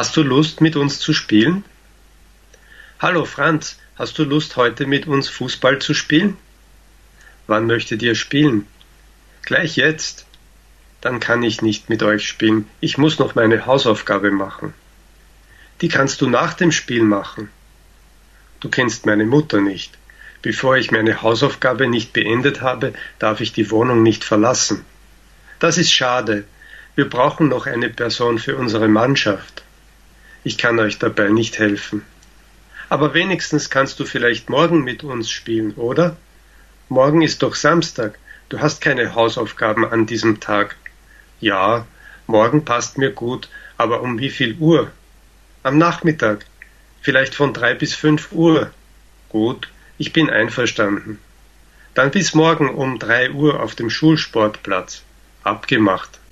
Hast du Lust, mit uns zu spielen? Hallo Franz, hast du Lust, heute mit uns Fußball zu spielen? Wann möchtet ihr spielen? Gleich jetzt. Dann kann ich nicht mit euch spielen. Ich muss noch meine Hausaufgabe machen. Die kannst du nach dem Spiel machen. Du kennst meine Mutter nicht. Bevor ich meine Hausaufgabe nicht beendet habe, darf ich die Wohnung nicht verlassen. Das ist schade. Wir brauchen noch eine Person für unsere Mannschaft. Ich kann euch dabei nicht helfen. Aber wenigstens kannst du vielleicht morgen mit uns spielen, oder? Morgen ist doch Samstag. Du hast keine Hausaufgaben an diesem Tag. Ja, morgen passt mir gut, aber um wie viel Uhr? Am Nachmittag. Vielleicht von drei bis fünf Uhr. Gut, ich bin einverstanden. Dann bis morgen um drei Uhr auf dem Schulsportplatz. Abgemacht.